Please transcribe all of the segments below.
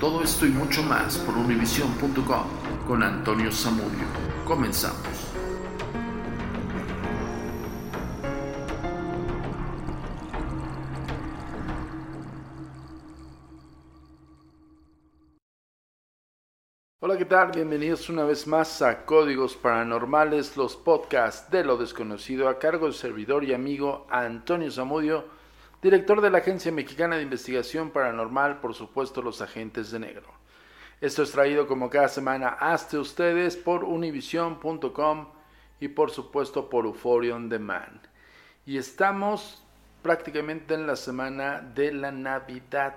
Todo esto y mucho más por univision.com con Antonio Zamudio. Comenzamos. Hola, ¿qué tal? Bienvenidos una vez más a Códigos Paranormales, los podcasts de lo desconocido a cargo del servidor y amigo Antonio Zamudio, director de la Agencia Mexicana de Investigación Paranormal, por supuesto los agentes de negro. Esto es traído como cada semana hasta ustedes por univision.com y por supuesto por Euphoria On Demand. Y estamos prácticamente en la semana de la Navidad.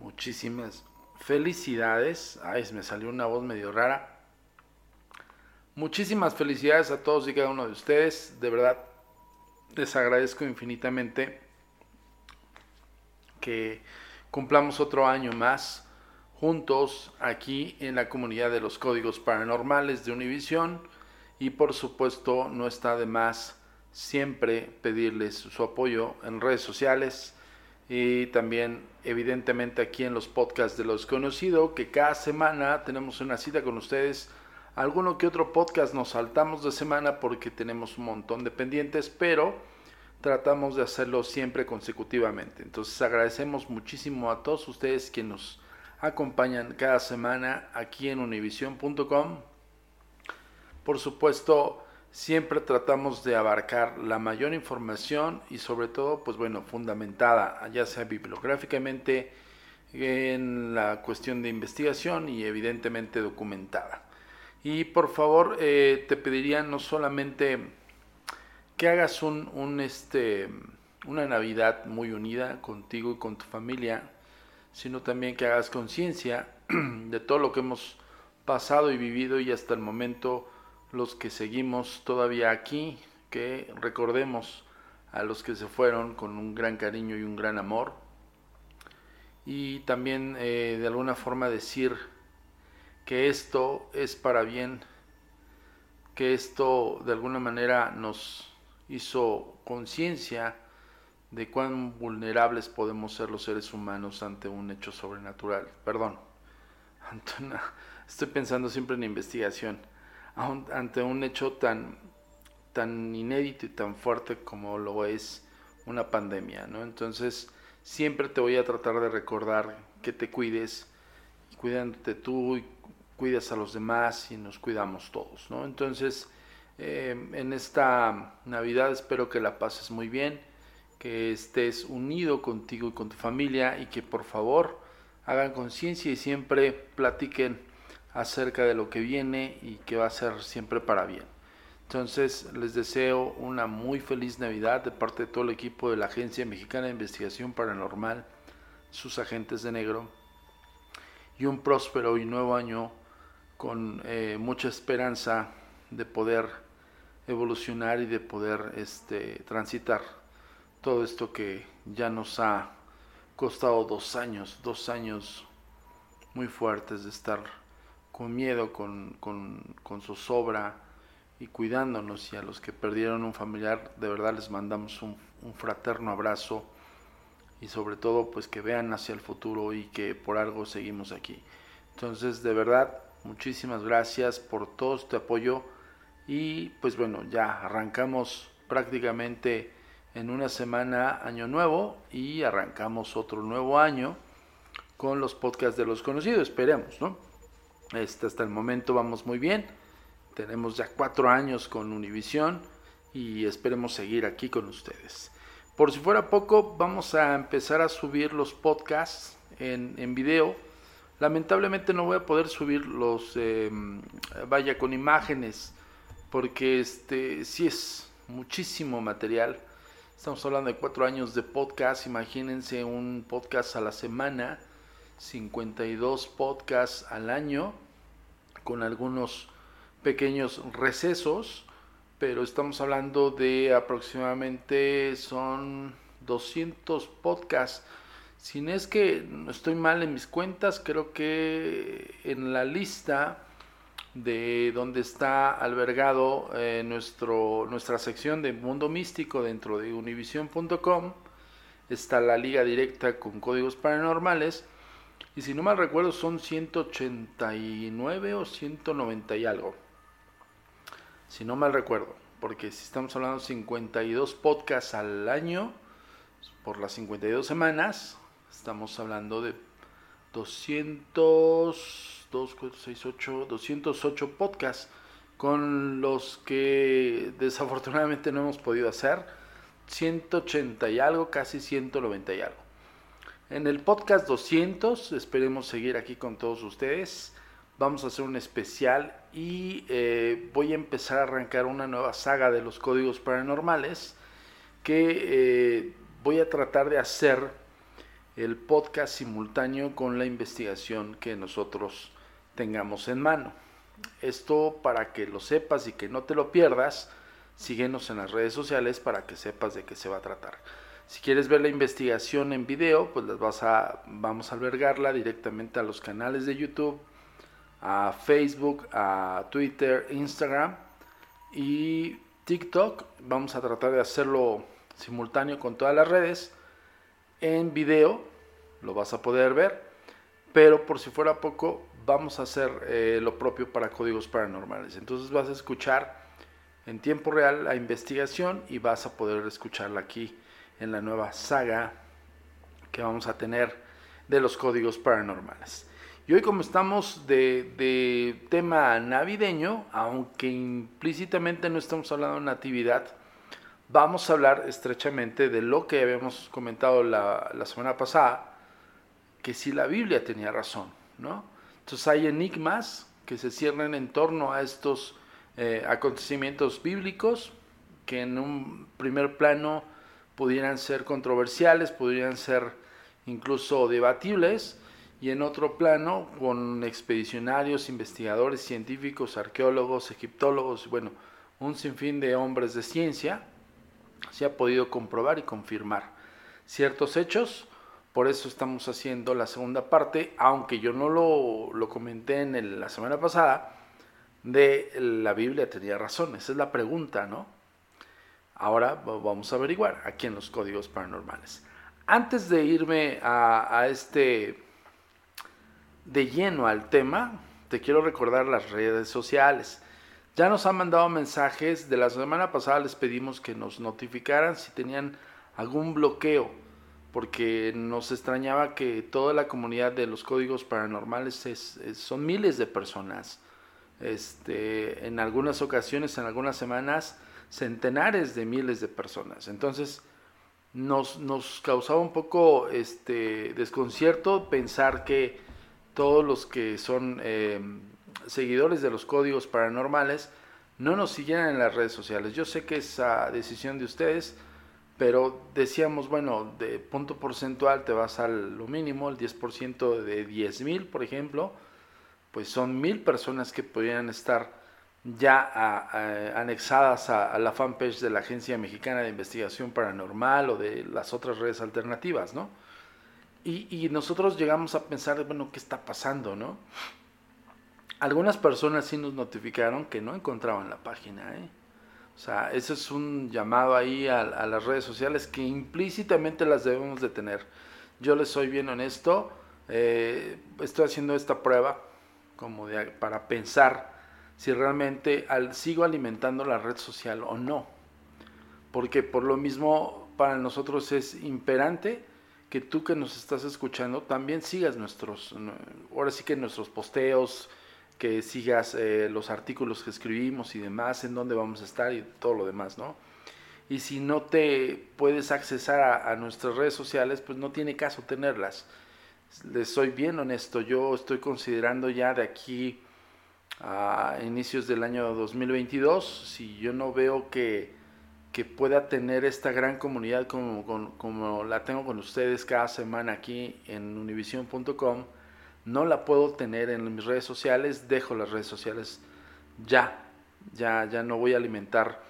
Muchísimas felicidades. Ay, me salió una voz medio rara. Muchísimas felicidades a todos y cada uno de ustedes. De verdad, les agradezco infinitamente que cumplamos otro año más juntos aquí en la comunidad de los códigos paranormales de Univision. Y por supuesto, no está de más siempre pedirles su apoyo en redes sociales y también evidentemente aquí en los podcasts de los conocidos, que cada semana tenemos una cita con ustedes. Alguno que otro podcast nos saltamos de semana porque tenemos un montón de pendientes, pero tratamos de hacerlo siempre consecutivamente. Entonces agradecemos muchísimo a todos ustedes que nos acompañan cada semana aquí en univision.com. Por supuesto, siempre tratamos de abarcar la mayor información y sobre todo, pues bueno, fundamentada, ya sea bibliográficamente, en la cuestión de investigación y evidentemente documentada. Y por favor, eh, te pediría no solamente que hagas un, este, una Navidad muy unida contigo y con tu familia, sino también que hagas conciencia de todo lo que hemos pasado y vivido y hasta el momento los que seguimos todavía aquí, que recordemos a los que se fueron con un gran cariño y un gran amor. Y también eh, de alguna forma decir que esto es para bien, que esto de alguna manera nos hizo conciencia de cuán vulnerables podemos ser los seres humanos ante un hecho sobrenatural. Perdón, estoy pensando siempre en investigación ante un hecho tan, tan inédito y tan fuerte como lo es una pandemia, ¿no? Entonces, siempre te voy a tratar de recordar que te cuides, cuidándote tú y cuidas a los demás y nos cuidamos todos, ¿no? Entonces, eh, en esta Navidad espero que la pases muy bien, que estés unido contigo y con tu familia y que por favor hagan conciencia y siempre platiquen acerca de lo que viene y que va a ser siempre para bien. Entonces les deseo una muy feliz Navidad de parte de todo el equipo de la Agencia Mexicana de Investigación Paranormal, sus agentes de negro, y un próspero y nuevo año con eh, mucha esperanza de poder evolucionar y de poder este, transitar todo esto que ya nos ha costado dos años, dos años muy fuertes de estar con miedo, con, con, con zozobra y cuidándonos. Y a los que perdieron un familiar, de verdad les mandamos un, un fraterno abrazo y sobre todo pues que vean hacia el futuro y que por algo seguimos aquí. Entonces, de verdad, muchísimas gracias por todo este apoyo y pues bueno, ya arrancamos prácticamente en una semana año nuevo y arrancamos otro nuevo año con los podcasts de los conocidos, esperemos, ¿no? Este, hasta el momento vamos muy bien. Tenemos ya cuatro años con Univision y esperemos seguir aquí con ustedes. Por si fuera poco, vamos a empezar a subir los podcasts en, en video. Lamentablemente no voy a poder subir los, eh, vaya, con imágenes, porque este sí es muchísimo material. Estamos hablando de cuatro años de podcast. Imagínense un podcast a la semana, 52 podcasts al año, con algunos pequeños recesos, pero estamos hablando de aproximadamente son 200 podcasts. Si no es que estoy mal en mis cuentas, creo que en la lista de donde está albergado eh, nuestro, nuestra sección de Mundo Místico dentro de univision.com está la liga directa con códigos paranormales. Y si no mal recuerdo son 189 o 190 y algo. Si no mal recuerdo, porque si estamos hablando de 52 podcasts al año, por las 52 semanas, estamos hablando de 200, 2, 4, 6, 8, 208 podcasts con los que desafortunadamente no hemos podido hacer 180 y algo, casi 190 y algo. En el podcast 200 esperemos seguir aquí con todos ustedes vamos a hacer un especial y eh, voy a empezar a arrancar una nueva saga de los códigos paranormales que eh, voy a tratar de hacer el podcast simultáneo con la investigación que nosotros tengamos en mano. Esto para que lo sepas y que no te lo pierdas, síguenos en las redes sociales para que sepas de qué se va a tratar. Si quieres ver la investigación en video, pues las vas a, vamos a albergarla directamente a los canales de YouTube a Facebook, a Twitter, Instagram y TikTok. Vamos a tratar de hacerlo simultáneo con todas las redes. En video lo vas a poder ver, pero por si fuera poco, vamos a hacer eh, lo propio para códigos paranormales. Entonces vas a escuchar en tiempo real la investigación y vas a poder escucharla aquí en la nueva saga que vamos a tener de los códigos paranormales. Y hoy como estamos de, tema navideño, aunque implícitamente no estamos hablando de natividad, vamos a hablar estrechamente de lo que habíamos comentado la, semana pasada, que si la Biblia tenía razón, ¿no? Entonces hay enigmas que se cierran en torno a estos eh, acontecimientos bíblicos que en un primer plano pudieran ser controversiales, pudieran ser incluso debatibles, y en otro plano con expedicionarios, investigadores, científicos, arqueólogos, egiptólogos, bueno, un sinfín de hombres de ciencia, se ha podido comprobar y confirmar ciertos hechos. Por eso estamos haciendo la segunda parte, aunque yo no lo, comenté en la semana pasada, de la Biblia tenía razón. Esa es la pregunta, ¿no? Ahora vamos a averiguar aquí en los códigos paranormales. Antes de irme a este de lleno al tema, te quiero recordar las redes sociales. Ya nos han mandado mensajes, de la semana pasada les pedimos que nos notificaran si tenían algún bloqueo, porque nos extrañaba que toda la comunidad de los códigos paranormales es, son miles de personas. Este, en algunas ocasiones, en algunas semanas, centenares de miles de personas. Entonces, nos, nos causaba un poco este, desconcierto pensar que todos los que son eh, seguidores de los códigos paranormales no nos siguieran en las redes sociales. Yo sé que es a decisión de ustedes, pero decíamos, bueno, de punto porcentual te vas a lo mínimo, el 10% de 10 mil, por ejemplo, pues son mil personas que podrían estar ya anexadas a, la fanpage de la Agencia Mexicana de Investigación Paranormal o de las otras redes alternativas, ¿no? Y, nosotros llegamos a pensar, bueno, ¿qué está pasando, no? Algunas personas sí nos notificaron que no encontraban la página, ¿eh? O sea, eso es un llamado ahí a, las redes sociales que implícitamente las debemos de tener. Yo les soy bien honesto, eh, estoy haciendo esta prueba como para pensar si realmente al, sigo alimentando la red social o no. Porque por lo mismo para nosotros es imperante que tú que nos estás escuchando también sigas nuestros, ahora sí que nuestros posteos, que sigas eh, los artículos que escribimos y demás, en dónde vamos a estar y todo lo demás, ¿no? Y si no te puedes accesar a, nuestras redes sociales, pues no tiene caso tenerlas. Les soy bien honesto, yo estoy considerando ya de aquí a inicios del año 2022, si yo no veo que, que pueda tener esta gran comunidad como, como la tengo con ustedes cada semana aquí en univision.com, no la puedo tener en mis redes sociales, dejo las redes sociales ya, ya, ya no voy a alimentar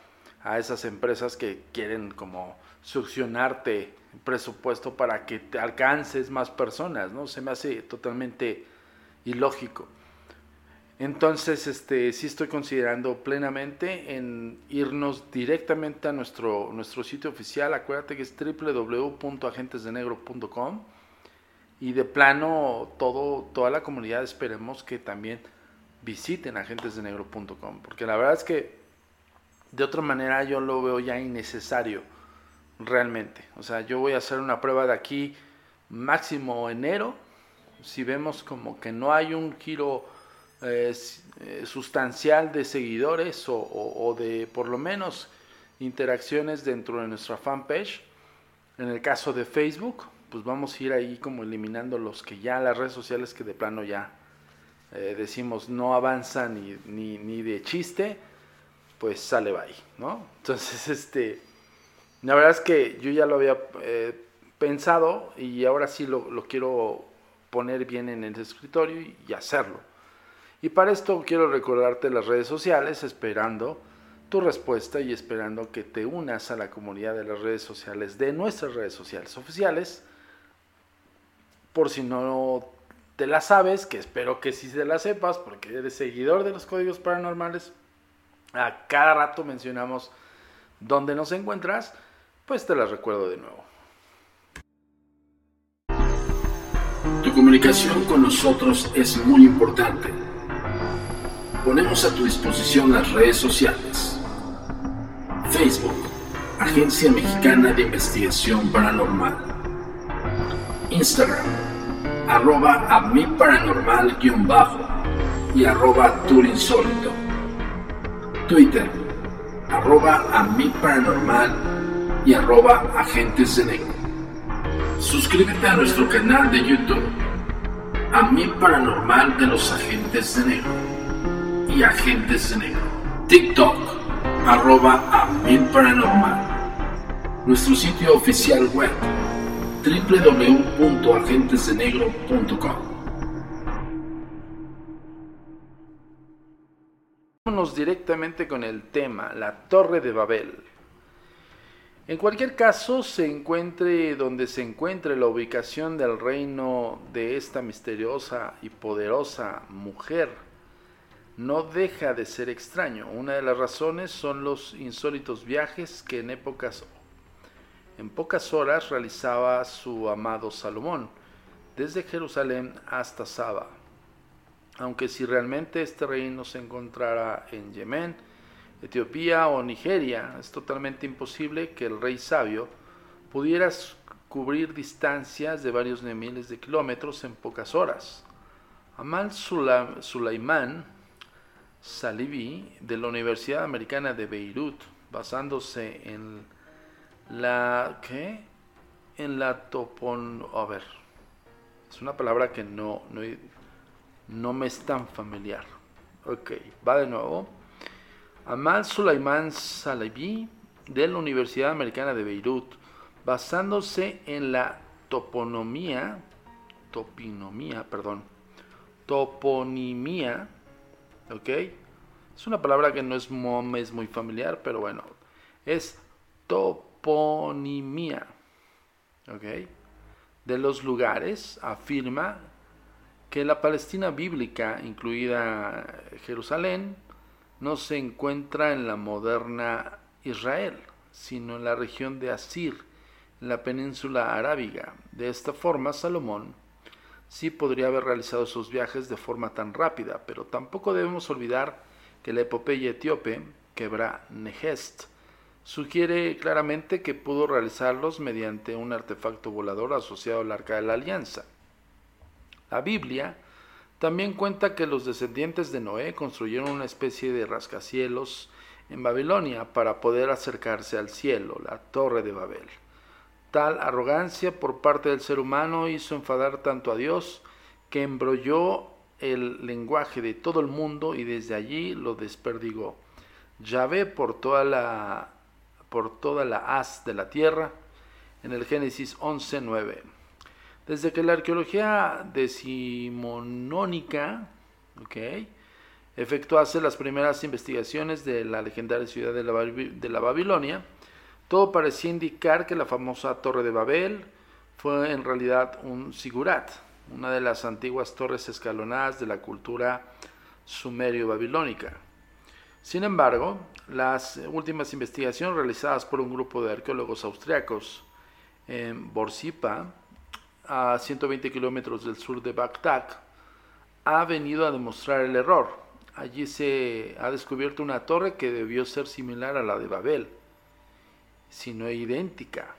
a esas empresas que quieren como succionarte presupuesto para que te alcances más personas, ¿no? Se me hace totalmente ilógico. Entonces, este, sí estoy considerando plenamente en irnos directamente a nuestro, nuestro sitio oficial. Acuérdate que es www.agentesdenegro.com y de plano todo, toda la comunidad esperemos que también visiten agentesdenegro.com porque la verdad es que de otra manera yo lo veo ya innecesario realmente. O sea, yo voy a hacer una prueba de aquí máximo enero. Si vemos como que no hay un giro eh, eh, sustancial de seguidores o, de por lo menos interacciones dentro de nuestra fanpage. En el caso de Facebook, pues vamos a ir ahí como eliminando los que ya las redes sociales que de plano ya eh, decimos no avanzan ni, ni, ni, de chiste, pues sale bye, ¿no? Entonces, este, la verdad es que yo ya lo había pensado y ahora sí lo, lo quiero poner bien en el escritorio y hacerlo. Y para esto quiero recordarte las redes sociales esperando tu respuesta y esperando que te unas a la comunidad de las redes sociales, de nuestras redes sociales oficiales. Por si no te la sabes, que espero que sí se la sepas, porque eres seguidor de los códigos paranormales. A cada rato mencionamos dónde nos encuentras, pues te las recuerdo de nuevo. Tu comunicación con nosotros es muy importante ponemos a tu disposición las redes sociales. Facebook, Agencia Mexicana de Investigación Paranormal. Instagram, arroba a mi paranormal guion bajo y arroba turinsólito. Twitter, arroba a mi paranormal y arroba agentes de negro. Suscríbete a nuestro canal de YouTube, a mi paranormal de los agentes de negro y Agentes de Negro. TikTok, arroba Paranormal. Nuestro sitio oficial web, www.agentesdenegro.com. Vámonos directamente con el tema, la Torre de Babel. En cualquier caso, se encuentre donde se encuentre la ubicación del reino de esta misteriosa y poderosa mujer, no deja de ser extraño. Una de las razones son los insólitos viajes que en épocas en pocas horas realizaba su amado Salomón, desde Jerusalén hasta Saba. Aunque si realmente este reino se encontrara en Yemen, Etiopía o Nigeria, es totalmente imposible que el rey sabio pudiera cubrir distancias de varios miles de kilómetros en pocas horas. Amal Sulaimán Salibi de la Universidad Americana de Beirut, basándose en la ¿qué? En la topon, a ver. Es una palabra que no, no, no me es tan familiar. Ok, va de nuevo. Amal Sulaiman Salibi de la Universidad Americana de Beirut, basándose en la toponomía, topinomía, perdón, toponimia ¿ok? Es una palabra que no es, es muy familiar, pero bueno, es De los lugares afirma que la Palestina bíblica, incluida Jerusalén, no se encuentra en la moderna Israel, sino en la región de Asir, en la península arábiga. De esta forma, Salomón sí podría haber realizado sus viajes de forma tan rápida, pero tampoco debemos olvidar que la epopeya etíope, Quebra Nehest, sugiere claramente que pudo realizarlos mediante un artefacto volador asociado al Arca de la Alianza. La Biblia también cuenta que los descendientes de Noé construyeron una especie de rascacielos en Babilonia para poder acercarse al cielo, la Torre de Babel. Tal arrogancia por parte del ser humano hizo enfadar tanto a Dios que embrolló el lenguaje de todo el mundo y desde allí lo desperdigó. Yahvé por toda la por toda la haz de la tierra en el Génesis 11:9. Desde que la arqueología decimonónica, efectuase las primeras investigaciones de la legendaria ciudad de la, de la Babilonia, todo parecía indicar que la famosa Torre de Babel fue en realidad un sigurat, una de las antiguas torres escalonadas de la cultura sumerio-babilónica. Sin embargo, las últimas investigaciones realizadas por un grupo de arqueólogos austriacos en Borsipa, a 120 kilómetros del sur de Bagdad, ha venido a demostrar el error. Allí se ha descubierto una torre que debió ser similar a la de Babel sino idéntica.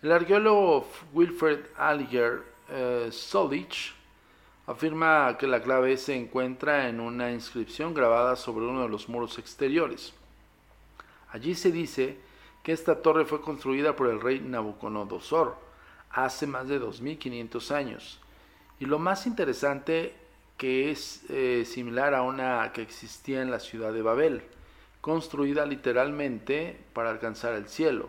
El arqueólogo Wilfred Alliger uh, Solich afirma que la clave se encuentra en una inscripción grabada sobre uno de los muros exteriores. Allí se dice que esta torre fue construida por el rey Nabucodonosor hace más de 2500 años. Y lo más interesante que es eh, similar a una que existía en la ciudad de Babel construida literalmente para alcanzar el cielo.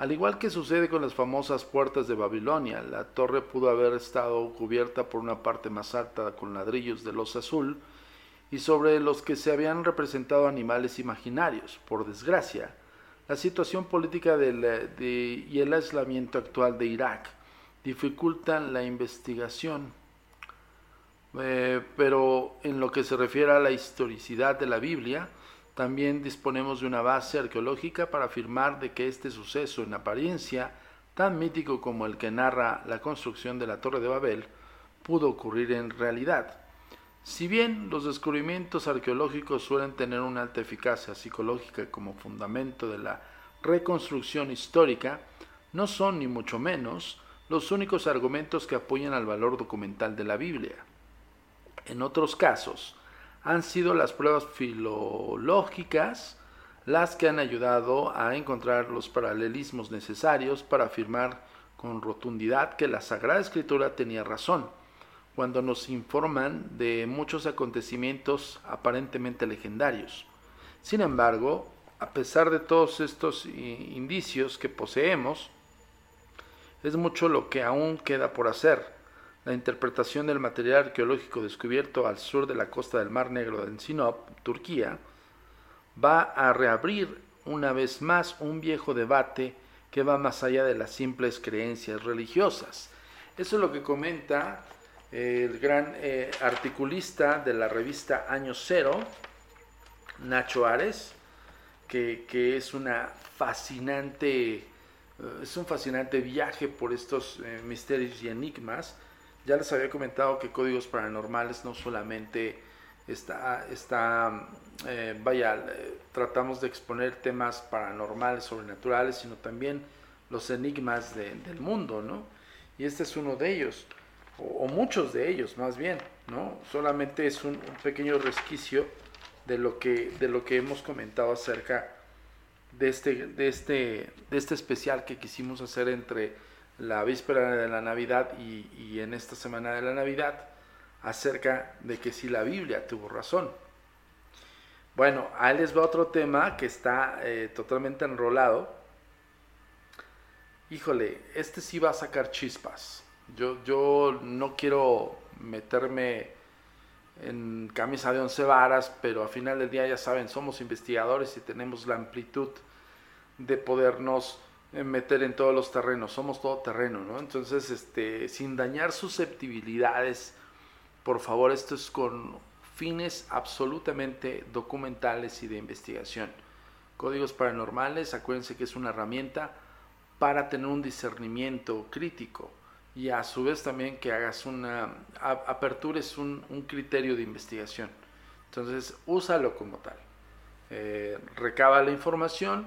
Al igual que sucede con las famosas puertas de Babilonia, la torre pudo haber estado cubierta por una parte más alta con ladrillos de los azul y sobre los que se habían representado animales imaginarios. Por desgracia, la situación política y el aislamiento actual de Irak dificultan la investigación. Eh, pero en lo que se refiere a la historicidad de la Biblia, también disponemos de una base arqueológica para afirmar de que este suceso en apariencia tan mítico como el que narra la construcción de la Torre de Babel pudo ocurrir en realidad. Si bien los descubrimientos arqueológicos suelen tener una alta eficacia psicológica como fundamento de la reconstrucción histórica, no son ni mucho menos los únicos argumentos que apoyan al valor documental de la Biblia. En otros casos, han sido las pruebas filológicas las que han ayudado a encontrar los paralelismos necesarios para afirmar con rotundidad que la Sagrada Escritura tenía razón, cuando nos informan de muchos acontecimientos aparentemente legendarios. Sin embargo, a pesar de todos estos indicios que poseemos, es mucho lo que aún queda por hacer la interpretación del material arqueológico descubierto al sur de la costa del Mar Negro en Sinop, Turquía, va a reabrir una vez más un viejo debate que va más allá de las simples creencias religiosas. Eso es lo que comenta eh, el gran eh, articulista de la revista Año Cero, Nacho Ares, que, que es una fascinante, eh, es un fascinante viaje por estos misterios y enigmas ya les había comentado que Códigos Paranormales no solamente está, está eh, vaya, eh, tratamos de exponer temas paranormales, sobrenaturales, sino también los enigmas del mundo, ¿no? Y este es uno de ellos, o, muchos de ellos más bien, ¿no? Solamente es un, un, pequeño resquicio de lo, que, de lo que hemos comentado acerca de este, de, este, de este especial que quisimos hacer entre la víspera de la Navidad y, en esta semana de la Navidad acerca de que si la Biblia tuvo razón. Bueno, ahí les va otro tema que está eh, totalmente enrolado. Híjole, este sí va a sacar chispas. Yo, yo no quiero meterme en camisa de once varas, pero al final del día ya saben, somos investigadores y tenemos la amplitud de podernos meter en todos los terrenos, somos todo terreno, ¿no? Entonces, este, sin dañar susceptibilidades, por favor, esto es con fines absolutamente documentales y de investigación. Códigos paranormales, acuérdense que es una herramienta para tener un discernimiento crítico y a su vez también que hagas una, apertures un, un criterio de investigación. Entonces, úsalo como tal. Eh, recaba la información,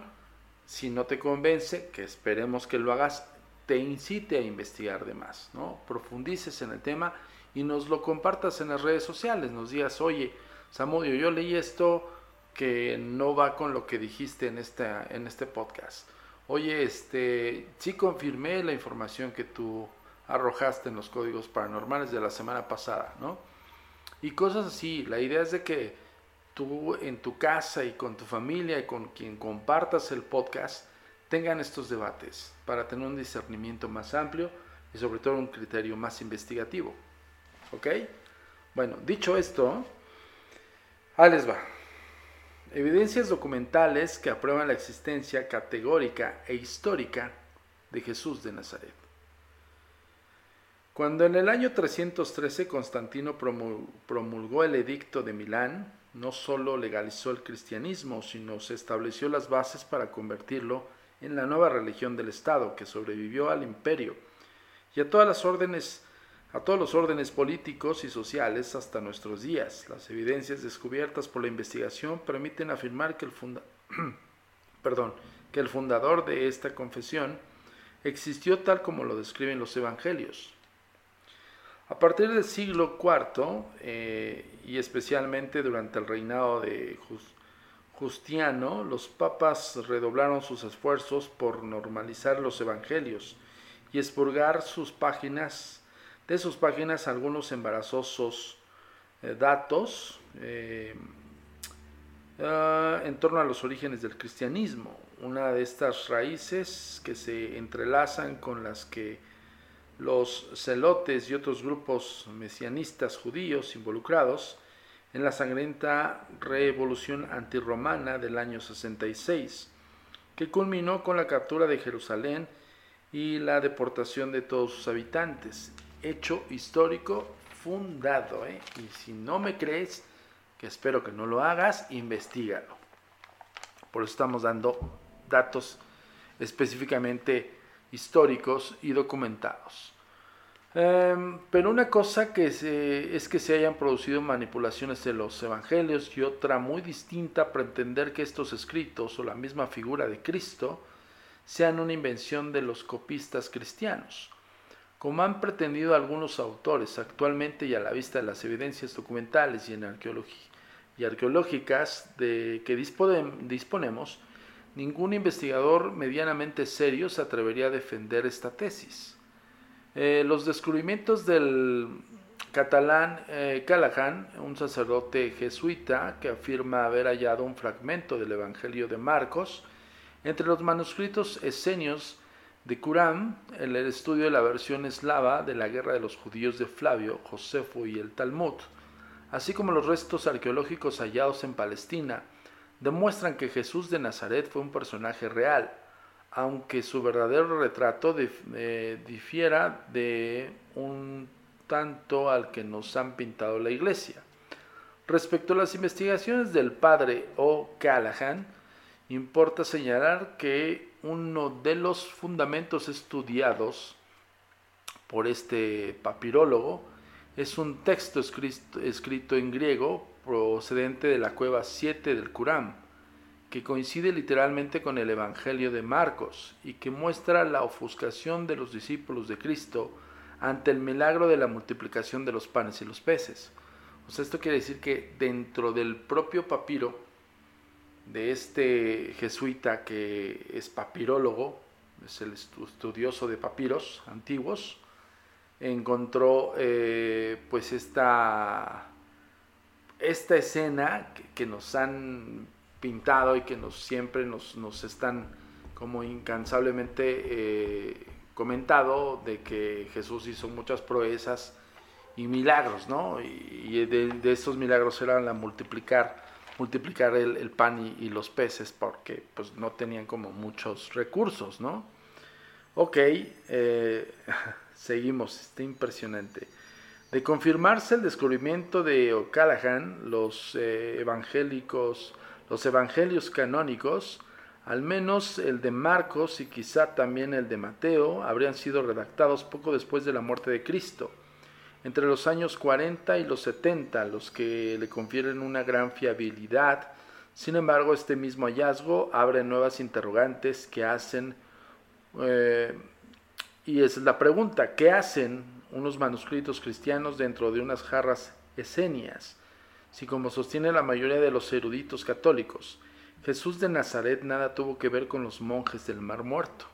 si no te convence, que esperemos que lo hagas, te incite a investigar de más, ¿no? Profundices en el tema y nos lo compartas en las redes sociales, nos digas, oye, Samudio, yo leí esto que no va con lo que dijiste en, en este podcast. Oye, este, sí confirmé la información que tú arrojaste en los códigos paranormales de la semana pasada, ¿no? Y cosas así. La idea es de que tú en tu casa y con tu familia y con quien compartas el podcast tengan estos debates para tener un discernimiento más amplio y sobre todo un criterio más investigativo. ¿Ok? Bueno, dicho esto, ahí les va. Evidencias documentales que aprueban la existencia categórica e histórica de Jesús de Nazaret. Cuando en el año 313 Constantino promulgó el edicto de Milán, no solo legalizó el cristianismo, sino se estableció las bases para convertirlo en la nueva religión del Estado que sobrevivió al imperio y a todas las órdenes a todos los órdenes políticos y sociales hasta nuestros días. Las evidencias descubiertas por la investigación permiten afirmar que el, que el fundador de esta confesión existió tal como lo describen los evangelios. A partir del siglo IV, eh, y especialmente durante el reinado de Justiano, los papas redoblaron sus esfuerzos por normalizar los evangelios y expurgar sus páginas, de sus páginas algunos embarazosos eh, datos eh, ah, en torno a los orígenes del cristianismo. Una de estas raíces que se entrelazan con las que los celotes y otros grupos mesianistas judíos involucrados en la sangrienta revolución antirromana del año 66, que culminó con la captura de Jerusalén y la deportación de todos sus habitantes. Hecho histórico fundado. ¿eh? Y si no me crees, que espero que no lo hagas, investigalo. Por eso estamos dando datos específicamente históricos y documentados. Em, pero una cosa que es que se hayan producido manipulaciones de los evangelios y otra muy distinta pretender que estos escritos o la misma figura de Cristo sean una invención de los copistas cristianos. Como han pretendido algunos autores actualmente y a la vista de las evidencias documentales y, arqueológicas de que disponemos, ningún investigador medianamente serio se atrevería a defender esta tesis. Eh, los descubrimientos del catalán eh, Callahan, un sacerdote jesuita que afirma haber hallado un fragmento del Evangelio de Marcos, entre los manuscritos esenios de Qurán, el estudio de la versión eslava de la guerra de los judíos de Flavio, Josefo y el Talmud, así como los restos arqueológicos hallados en Palestina, demuestran que Jesús de Nazaret fue un personaje real, aunque su verdadero retrato eh, difiera de un tanto al que nos han pintado la iglesia. Respecto a las investigaciones del padre O. Callahan, importa señalar que uno de los fundamentos estudiados por este papirólogo es un texto escrito, en griego procedente de la cueva 7 del Curán, que coincide literalmente con el Evangelio de Marcos y que muestra la ofuscación de los discípulos de Cristo ante el milagro de la multiplicación de los panes y los peces. O sea, esto quiere decir que dentro del propio papiro de este jesuita que es papirólogo, es el estudioso de papiros antiguos, encontró eh, pues esta esta escena que, nos han pintado y que nos siempre nos, están como incansablemente eh, comentado de que Jesús hizo muchas proezas y milagros, ¿no? Y, de, estos milagros eran la multiplicar, multiplicar el, pan y, los peces porque pues no tenían como muchos recursos, ¿no? Ok, eh, seguimos, está impresionante. De confirmarse el descubrimiento de O'Callaghan, los eh, evangélicos, los evangelios canónicos, al menos el de Marcos y quizá también el de Mateo, habrían sido redactados poco después de la muerte de Cristo, entre los años 40 y los 70, los que le confieren una gran fiabilidad Sin embargo, este mismo hallazgo abre nuevas interrogantes que hacen, eh, y es la pregunta, ¿qué hacen unos manuscritos cristianos dentro de unas jarras esenias? Si como sostiene la mayoría de los eruditos católicos, Jesús de Nazaret nada tuvo que ver con los monjes del Mar Muerto.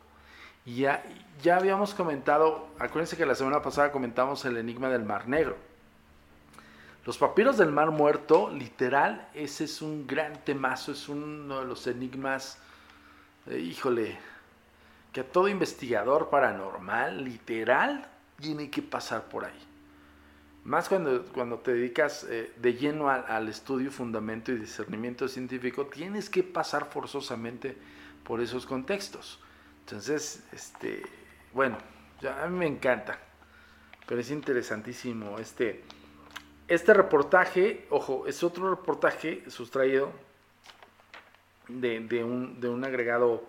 Y ya, ya habíamos comentado, acuérdense que la semana pasada comentamos el enigma del Mar Negro. Los papiros del Mar Muerto, literal, ese es un gran temazo, es uno de los enigmas, eh, híjole, que a todo investigador paranormal, literal, tiene que pasar por ahí. Más cuando, cuando te dedicas eh, de lleno al, estudio, fundamento y discernimiento científico, tienes que pasar forzosamente por esos contextos. Entonces, este, bueno, a mí me encanta, pero es interesantísimo este este reportaje, ojo, es otro reportaje sustraído de, un, agregado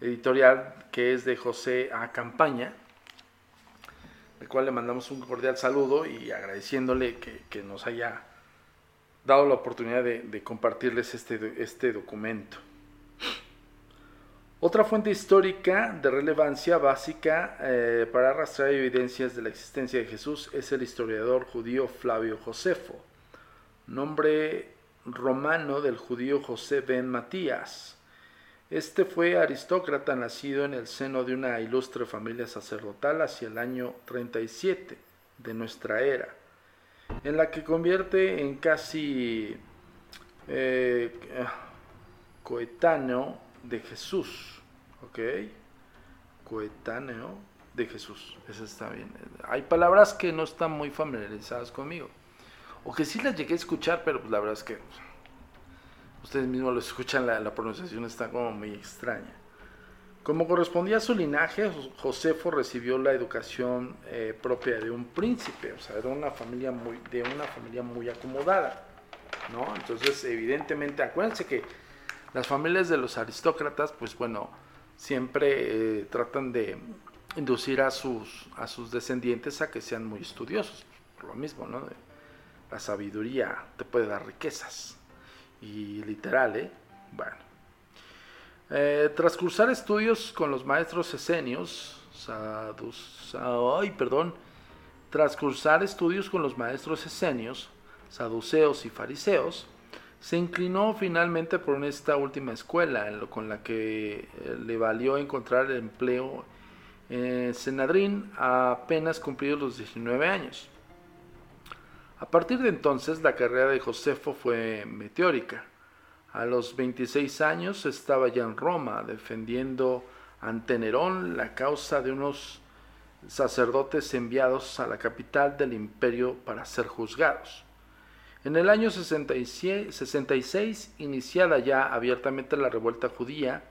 editorial que es de José A. Campaña, el cual le mandamos un cordial saludo y agradeciéndole que, nos haya dado la oportunidad de, compartirles este, este documento. Otra fuente histórica de relevancia básica eh, para arrastrar evidencias de la existencia de Jesús es el historiador judío Flavio Josefo, nombre romano del judío José ben Matías. Este fue aristócrata nacido en el seno de una ilustre familia sacerdotal hacia el año 37 de nuestra era, en la que convierte en casi eh, coetáneo de Jesús, ¿ok? Coetáneo de Jesús, eso está bien. Hay palabras que no están muy familiarizadas conmigo, o que sí las llegué a escuchar, pero pues la verdad es que ustedes mismos lo escuchan, la, pronunciación está como muy extraña. Como correspondía a su linaje, Josefo recibió la educación eh, propia de un príncipe, o sea, una familia muy, de una familia muy acomodada, ¿no? Entonces, evidentemente, acuérdense que las familias de los aristócratas, pues bueno, siempre eh, tratan de inducir a sus, a sus descendientes a que sean muy estudiosos. Por lo mismo, ¿no? La sabiduría te puede dar riquezas. Y literal, ¿eh? Bueno. Eh, tras cursar estudios con los maestros esenios, ay, perdón, estudios con los maestros esenios, saduceos y fariseos, se inclinó finalmente por esta última escuela, con la que eh, le valió encontrar empleo en Senadrín apenas cumplidos los 19 años. A partir de entonces la carrera de Josefo fue meteórica. A los 26 años estaba ya en Roma defendiendo ante Nerón la causa de unos sacerdotes enviados a la capital del imperio para ser juzgados. En el año 66, iniciada ya abiertamente la revuelta judía,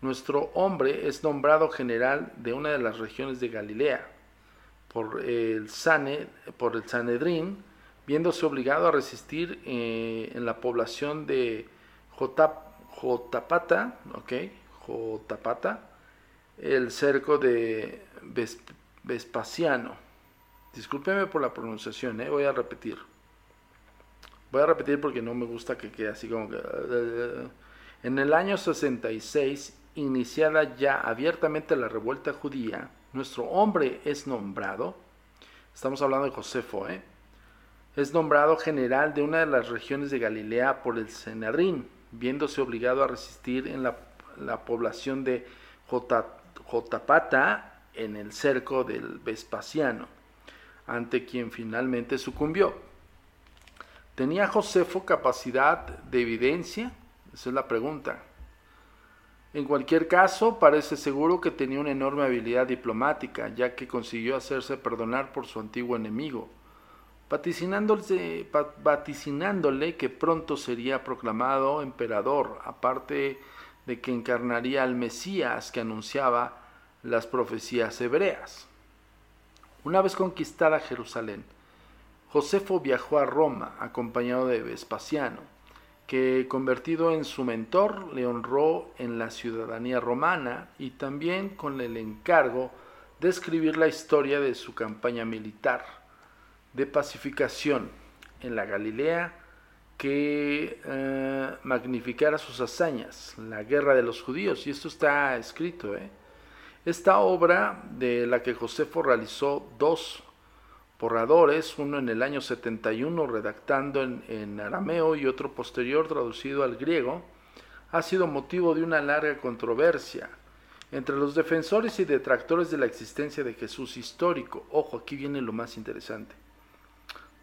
nuestro hombre es nombrado general de una de las regiones de Galilea por el, por el Sanedrín, viéndose obligado a resistir eh, en la población de Jotapata, okay, Jotapata, el cerco de Vespasiano. Discúlpeme por la pronunciación, eh, voy a repetir. Voy a repetir porque no me gusta que quede así como que... En el año 66, iniciada ya abiertamente la revuelta judía, nuestro hombre es nombrado, estamos hablando de Josefo, ¿eh? Es nombrado general de una de las regiones de Galilea por el Senadrín, viéndose obligado a resistir en la, población de Jotapata en el cerco del Vespasiano, ante quien finalmente sucumbió. ¿Tenía Josefo capacidad de evidencia? Esa es la pregunta. En cualquier caso, parece seguro que tenía una enorme habilidad diplomática, ya que consiguió hacerse perdonar por su antiguo enemigo, vaticinándole, que pronto sería proclamado emperador, aparte de que encarnaría al Mesías que anunciaba las profecías hebreas. Una vez conquistada Jerusalén, Josefo viajó a Roma acompañado de Vespasiano, que convertido en su mentor le honró en la ciudadanía romana y también con el encargo de escribir la historia de su campaña militar de pacificación en la Galilea, que eh, magnificara sus hazañas, la guerra de los judíos, y esto está escrito. ¿eh? Esta obra, de la que Josefo realizó dos borradores, uno en el año 71 redactando en, en arameo y otro posterior traducido al griego, ha sido motivo de una larga controversia entre los defensores y detractores de la existencia de Jesús histórico. Ojo, aquí viene lo más interesante.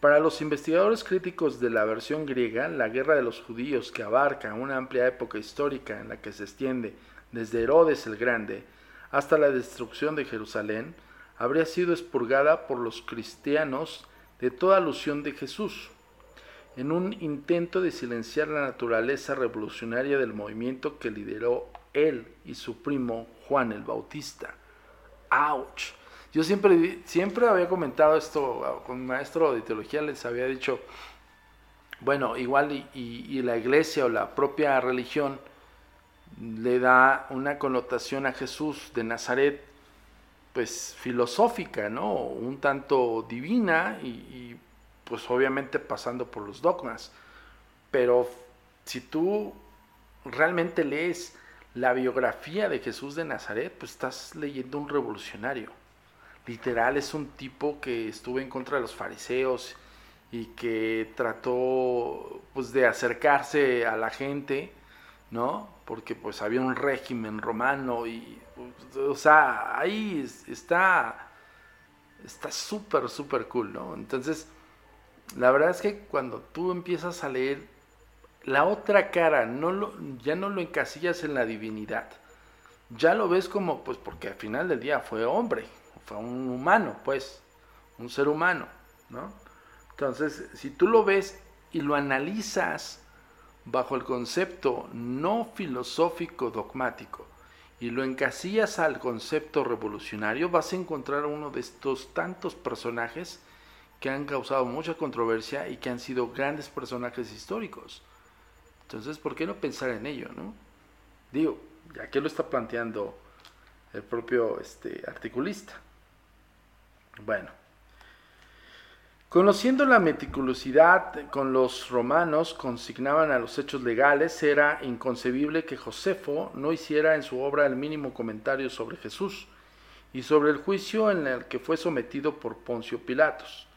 Para los investigadores críticos de la versión griega, la guerra de los judíos, que abarca una amplia época histórica en la que se extiende desde Herodes el Grande hasta la destrucción de Jerusalén, habría sido expurgada por los cristianos de toda alusión de Jesús, en un intento de silenciar la naturaleza revolucionaria del movimiento que lideró él y su primo Juan el Bautista. ¡Auch! Yo siempre, siempre había comentado esto con un maestro de teología, les había dicho, bueno, igual y, la iglesia o la propia religión le da una connotación a Jesús de Nazaret, pues filosófica, ¿no? Un tanto divina y pues obviamente pasando por los dogmas. Pero si tú realmente lees la biografía de Jesús de Nazaret, pues estás leyendo un revolucionario literal es un tipo que estuvo en contra de los fariseos y que trató pues de acercarse a la gente, ¿no? Porque pues había un régimen romano y o sea, ahí está está súper súper cool, ¿no? Entonces, la verdad es que cuando tú empiezas a leer la otra cara, no lo, ya no lo encasillas en la divinidad. Ya lo ves como, pues porque al final del día fue hombre, fue un humano, pues, un ser humano, ¿no? Entonces, si tú lo ves y lo analizas bajo el concepto no filosófico dogmático y lo encasillas al concepto revolucionario, vas a encontrar uno de estos tantos personajes que han causado mucha controversia y que han sido grandes personajes históricos. Entonces, ¿por qué no pensar en ello, no? Digo, ya que lo está planteando el propio este, articulista. Bueno, conociendo la meticulosidad con los romanos consignaban a los hechos legales, era inconcebible que Josefo no hiciera en su obra el mínimo comentario sobre Jesús y sobre el juicio en el que fue sometido por Poncio Pilatos.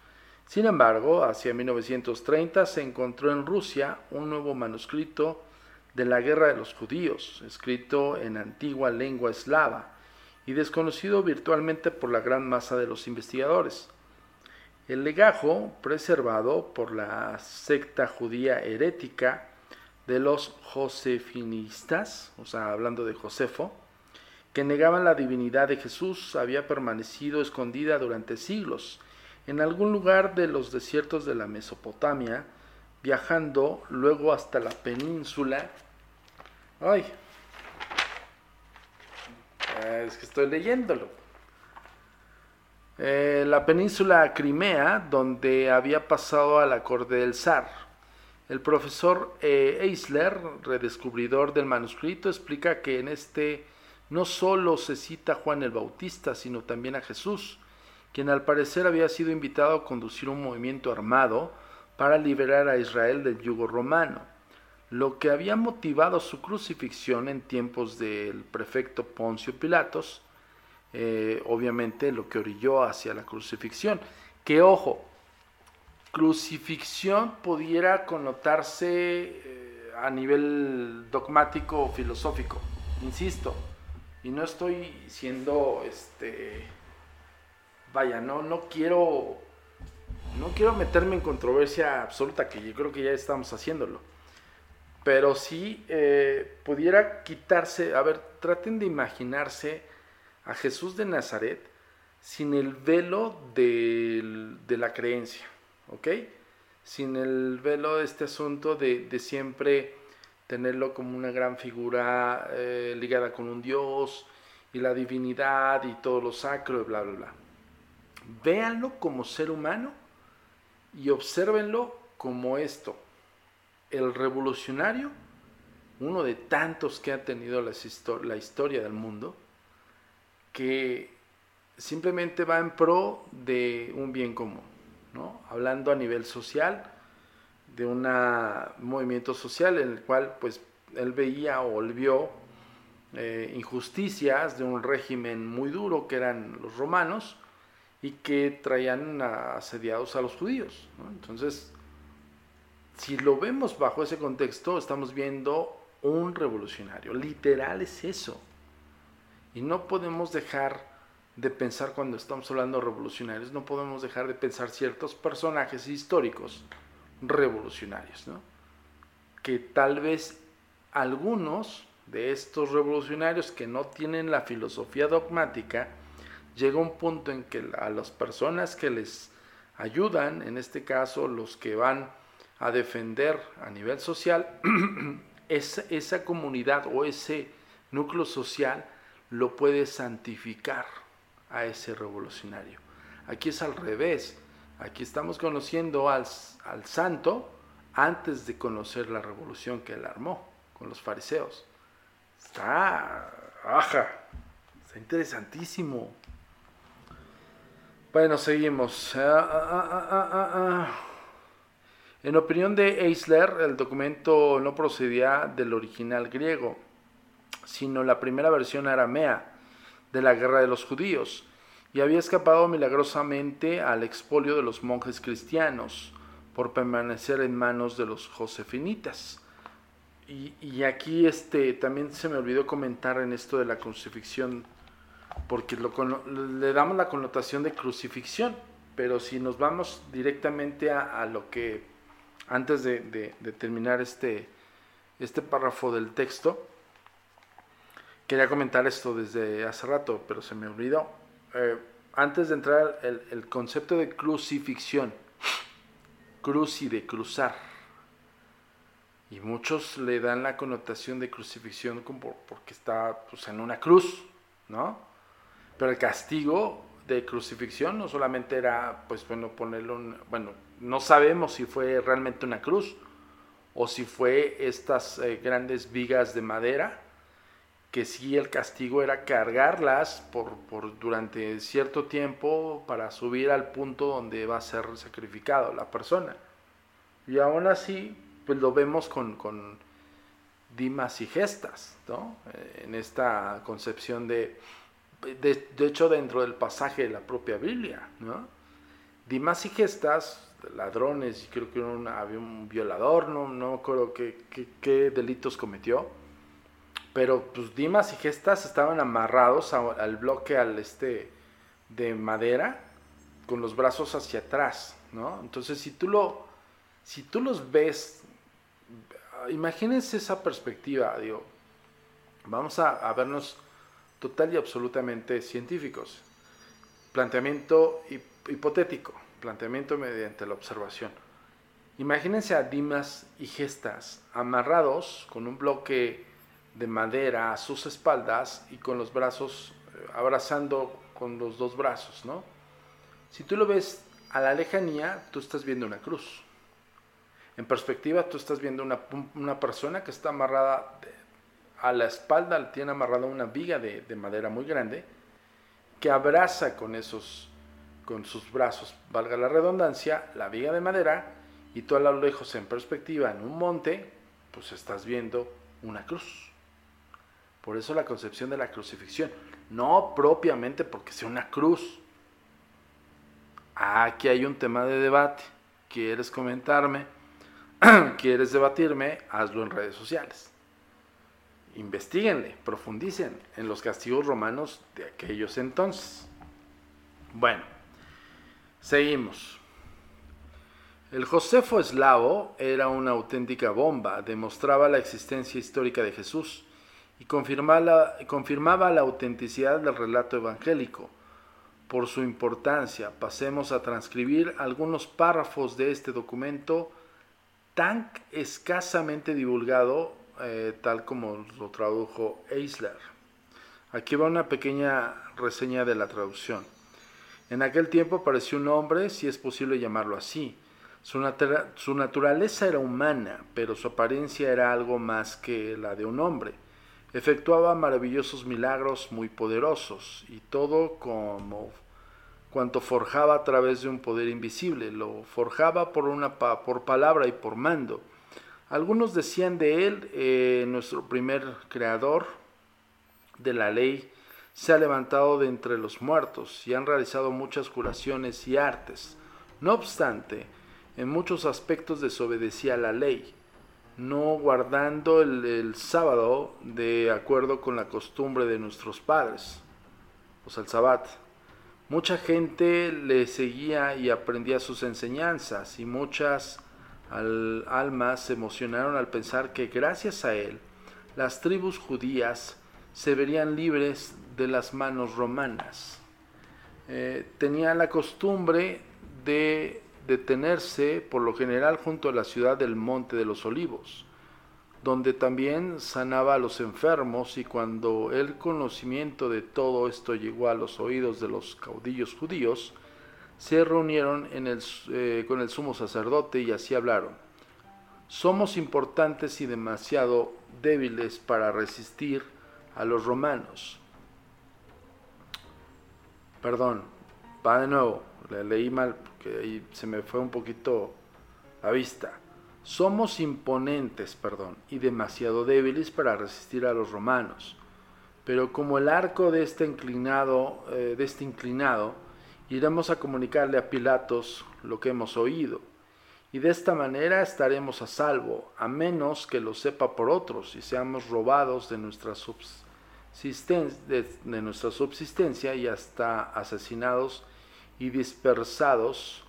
Sin embargo, hacia 1930 se encontró en Rusia un nuevo manuscrito de la Guerra de los Judíos, escrito en antigua lengua eslava, y desconocido virtualmente por la gran masa de los investigadores. El legajo, preservado por la secta judía herética de los josefinistas, o sea, hablando de Josefo, que negaban la divinidad de Jesús, había permanecido escondida durante siglos en algún lugar de los desiertos de la Mesopotamia, viajando luego hasta la península. ¡Ay! Es que estoy leyéndolo. Eh, la península Crimea, donde había pasado a la corte del zar. El profesor eh, Eisler, redescubridor del manuscrito, explica que en este no solo se cita a Juan el Bautista, sino también a Jesús, quien al parecer había sido invitado a conducir un movimiento armado para liberar a Israel del yugo romano lo que había motivado su crucifixión en tiempos del prefecto Poncio Pilatos, eh, obviamente lo que orilló hacia la crucifixión. Que ojo, crucifixión pudiera connotarse eh, a nivel dogmático o filosófico, insisto, y no estoy siendo, este, vaya, no, no quiero, no quiero meterme en controversia absoluta, que yo creo que ya estamos haciéndolo pero si eh, pudiera quitarse, a ver, traten de imaginarse a Jesús de Nazaret sin el velo de, la creencia, ¿ok? Sin el velo de este asunto de, siempre tenerlo como una gran figura eh, ligada con un Dios y la divinidad y todo lo sacro y bla, bla, bla. Véanlo como ser humano y obsérvenlo como esto, el revolucionario, uno de tantos que ha tenido la, historia del mundo, que simplemente va en pro de un bien común, ¿no? hablando a nivel social, de un movimiento social en el cual pues él veía o él vio eh, injusticias de un régimen muy duro que eran los romanos y que traían asediados a los judíos. Entonces, si lo vemos bajo ese contexto, estamos viendo un revolucionario. Literal es eso. Y no podemos dejar de pensar cuando estamos hablando de revolucionarios, no podemos dejar de pensar ciertos personajes históricos revolucionarios, ¿no? que tal vez algunos de estos revolucionarios que no tienen la filosofía dogmática, llega un punto en que a las personas que les ayudan, en este caso los que van a defender a nivel social, esa, esa comunidad o ese núcleo social lo puede santificar a ese revolucionario. Aquí es al revés. Aquí estamos conociendo al, al santo antes de conocer la revolución que él armó con los fariseos. Está, aja, está interesantísimo. Bueno, seguimos. Ah, ah, ah, en opinión de Eisler, el documento no procedía del original griego, sino la primera versión aramea de la guerra de los judíos, y había escapado milagrosamente al expolio de los monjes cristianos por permanecer en manos de los josefinitas. Y, aquí este, también se me olvidó comentar en esto de la crucifixión, porque le damos la connotación de crucifixión, pero si nos vamos directamente a, lo que, antes de, terminar este, este párrafo del texto, quería comentar esto desde hace rato, pero se me olvidó. Eh, antes de entrar, el, concepto de crucifixión, cruci de cruzar y muchos le dan la connotación de crucifixión como porque está pues, en una cruz, ¿no? Pero el castigo de crucifixión no solamente era, pues bueno, ponerlo, un, bueno, no sabemos si fue realmente una cruz o si fue estas eh, grandes vigas de madera, que sí el castigo era cargarlas por, por, durante cierto tiempo para subir al punto donde va a ser sacrificado la persona. Y aún así, pues lo vemos con, dimas y gestas, ¿no? Eh, en esta concepción de, de, hecho, dentro del pasaje de la propia Biblia, ¿no? Dimas y gestas, ladrones, y creo que había un violador, no, no me acuerdo qué, delitos cometió, pero pues Dimas y gestas estaban amarrados al bloque al este de madera con los brazos hacia atrás, ¿no? Entonces, si tú lo si tú los ves imagínense esa perspectiva, digo, vamos a, vernos total y absolutamente científicos. Planteamiento hipotético, planteamiento mediante la observación. Imagínense a Dimas y Gestas amarrados con un bloque de madera a sus espaldas y con los brazos eh, abrazando con los dos brazos, ¿no? Si tú lo ves a la lejanía, tú estás viendo una cruz. En perspectiva, tú estás viendo una, persona que está amarrada a la espalda, tiene amarrada una viga de, madera muy grande, que abraza con esos, con sus brazos, valga la redundancia, la viga de madera, y tú a lo lejos en perspectiva en un monte, pues estás viendo una cruz. Por eso la concepción de la crucifixión, no propiamente porque sea una cruz. Aquí hay un tema de debate. ¿Quieres comentarme? ¿Quieres debatirme? Hazlo en redes sociales. Investíguenle, profundicen en los castigos romanos de aquellos entonces. Bueno, seguimos. El Josefo eslavo era una auténtica bomba, demostraba la existencia histórica de Jesús y confirmaba confirmaba la autenticidad del relato evangélico. Por su importancia, pasemos a transcribir algunos párrafos de este documento tan escasamente divulgado eh, tal como lo tradujo Eisler. Aquí va una pequeña reseña de la traducción. En aquel tiempo apareció un hombre, si es posible llamarlo así. Su, naturaleza era humana, pero su apariencia era algo más que la de un hombre. Efectuaba maravillosos milagros muy poderosos y todo como cuanto forjaba a través de un poder invisible, lo forjaba por palabra y por mando. Algunos decían de él, eh, nuestro primer creador de la ley, se ha levantado de entre los muertos y han realizado muchas curaciones y artes. No obstante, en muchos aspectos desobedecía la ley, no guardando el, sábado de acuerdo con la costumbre de nuestros padres, o sea, el sabbat. Mucha gente le seguía y aprendía sus enseñanzas y muchas almas se emocionaron al pensar que gracias a él las tribus judías se verían libres de las manos romanas. Eh, tenían la costumbre de detenerse por lo general junto a la ciudad del Monte de los Olivos, donde también sanaba a los enfermos y cuando el conocimiento de todo esto llegó a los oídos de los caudillos judíos, se reunieron eh, con el sumo sacerdote y así hablaron. Somos importantes y demasiado débiles para resistir a los romanos. Perdón, va de nuevo, le leí mal porque ahí se me fue un poquito la vista. Somos imponentes, perdón, y demasiado débiles para resistir a los romanos. Pero como el arco de este inclinado, eh, de este inclinado, iremos a comunicarle a Pilatos lo que hemos oído. Y de esta manera estaremos a salvo, a menos que lo sepa por otros y seamos robados de nuestra, de, nuestra subsistencia y hasta asesinados y dispersados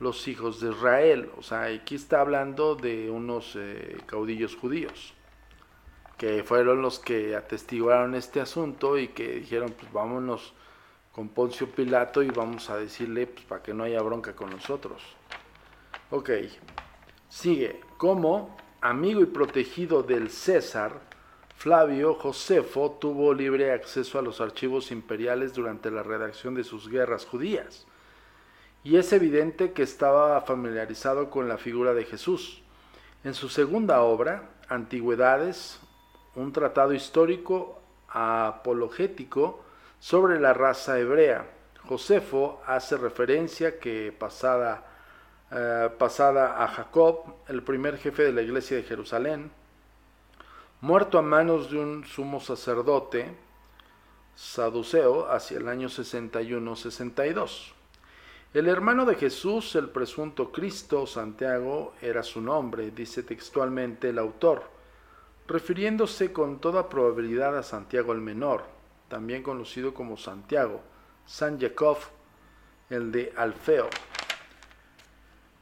los hijos de Israel. O sea, aquí está hablando de unos eh, caudillos judíos, que fueron los que atestiguaron este asunto y que dijeron, pues vámonos con Poncio Pilato y vamos a decirle, pues para que no haya bronca con nosotros. Ok, sigue, como amigo y protegido del César, Flavio Josefo tuvo libre acceso a los archivos imperiales durante la redacción de sus guerras judías y es evidente que estaba familiarizado con la figura de Jesús. En su segunda obra, Antigüedades, un tratado histórico apologético sobre la raza hebrea, Josefo hace referencia que pasada, eh, pasada a Jacob, el primer jefe de la iglesia de Jerusalén, muerto a manos de un sumo sacerdote saduceo hacia el año 61-62. El hermano de Jesús, el presunto Cristo, Santiago, era su nombre, dice textualmente el autor, refiriéndose con toda probabilidad a Santiago el Menor, también conocido como Santiago, San Jacob, el de Alfeo.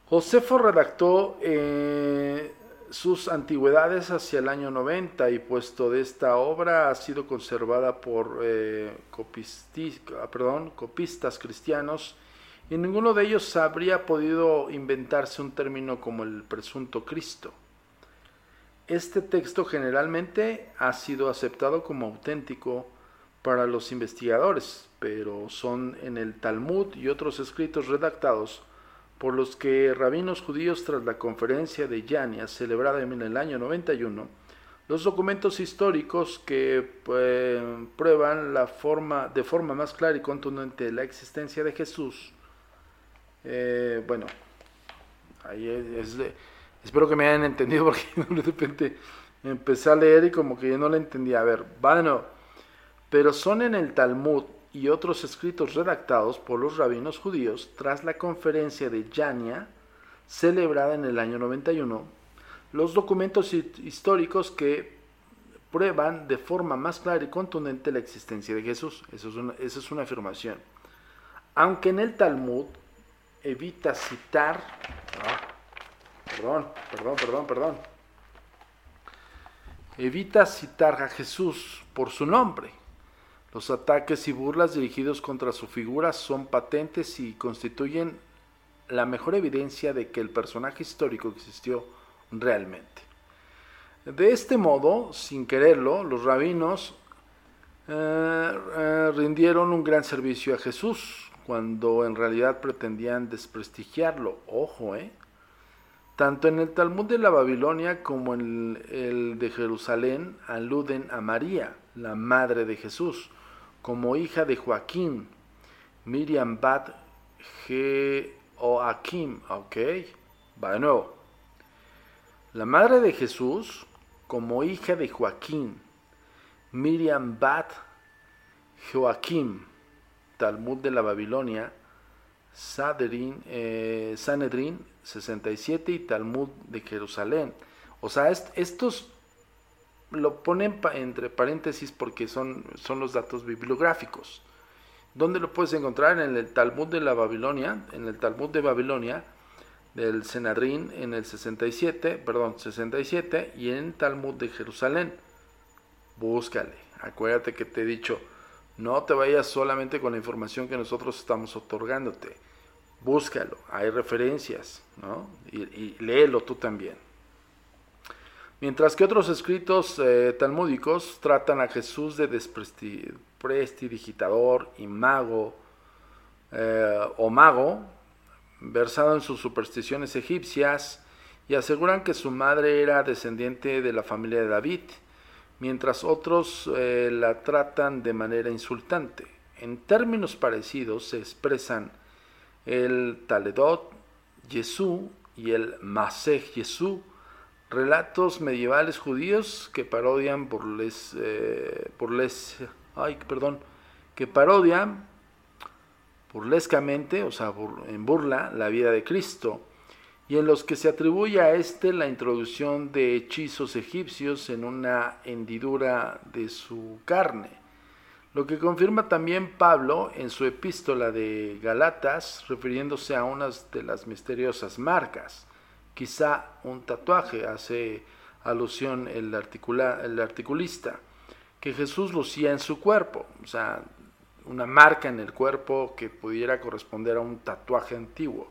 Josefo redactó eh, sus antigüedades hacia el año 90 y puesto de esta obra ha sido conservada por eh, perdón, copistas cristianos y ninguno de ellos habría podido inventarse un término como el presunto Cristo. Este texto generalmente ha sido aceptado como auténtico para los investigadores, pero son en el Talmud y otros escritos redactados por los que rabinos judíos tras la conferencia de Yania celebrada en el año 91, los documentos históricos que pues, prueban la forma, de forma más clara y contundente la existencia de Jesús eh, bueno, ahí es, espero que me hayan entendido porque de repente empecé a leer y como que yo no le entendía. A ver, va Pero son en el Talmud y otros escritos redactados por los rabinos judíos tras la conferencia de Yania, celebrada en el año 91, los documentos históricos que prueban de forma más clara y contundente la existencia de Jesús. Eso es una, esa es una afirmación. Aunque en el Talmud evita citar, ah, perdón, perdón, perdón, perdón, evita citar a Jesús por su nombre. Los ataques y burlas dirigidos contra su figura son patentes y constituyen la mejor evidencia de que el personaje histórico existió realmente. De este modo, sin quererlo, los rabinos eh, eh, rindieron un gran servicio a Jesús, cuando en realidad pretendían desprestigiarlo. Ojo, ¿eh? Tanto en el Talmud de la Babilonia como en el de Jerusalén aluden a María, la madre de Jesús, como hija de Joaquín, Miriam Bat Joaquim, ok, va de nuevo. La madre de Jesús, como hija de Joaquín, Miriam Bat Joaquim, Talmud de la Babilonia, eh, Sanedrin 67 y Talmud de Jerusalén. O sea, estos lo ponen entre paréntesis porque son, son los datos bibliográficos. ¿Dónde lo puedes encontrar? En el Talmud de la Babilonia, en el Talmud de Babilonia, del Senadrín en el 67, perdón, 67 y en Talmud de Jerusalén. Búscale. Acuérdate que te he dicho, no te vayas solamente con la información que nosotros estamos otorgándote. Búscalo, hay referencias, ¿no? Y, léelo tú también. Mientras que otros escritos eh, talmúdicos tratan a Jesús de desprestidigitador y mago eh, o mago, versado en sus supersticiones egipcias, y aseguran que su madre era descendiente de la familia de David mientras otros eh, la tratan de manera insultante. En términos parecidos se expresan el Taledot Jesús y el Masej Jesús, relatos medievales judíos que parodian burles, eh, ay, perdón, que parodian burlescamente, o sea, en burla, la vida de Cristo y en los que se atribuye a este la introducción de hechizos egipcios en una hendidura de su carne, lo que confirma también Pablo en su epístola de Galatas, refiriéndose a unas de las misteriosas marcas. Quizá un tatuaje hace alusión el, el articulista, que Jesús lucía en su cuerpo, o sea, una marca en el cuerpo que pudiera corresponder a un tatuaje antiguo.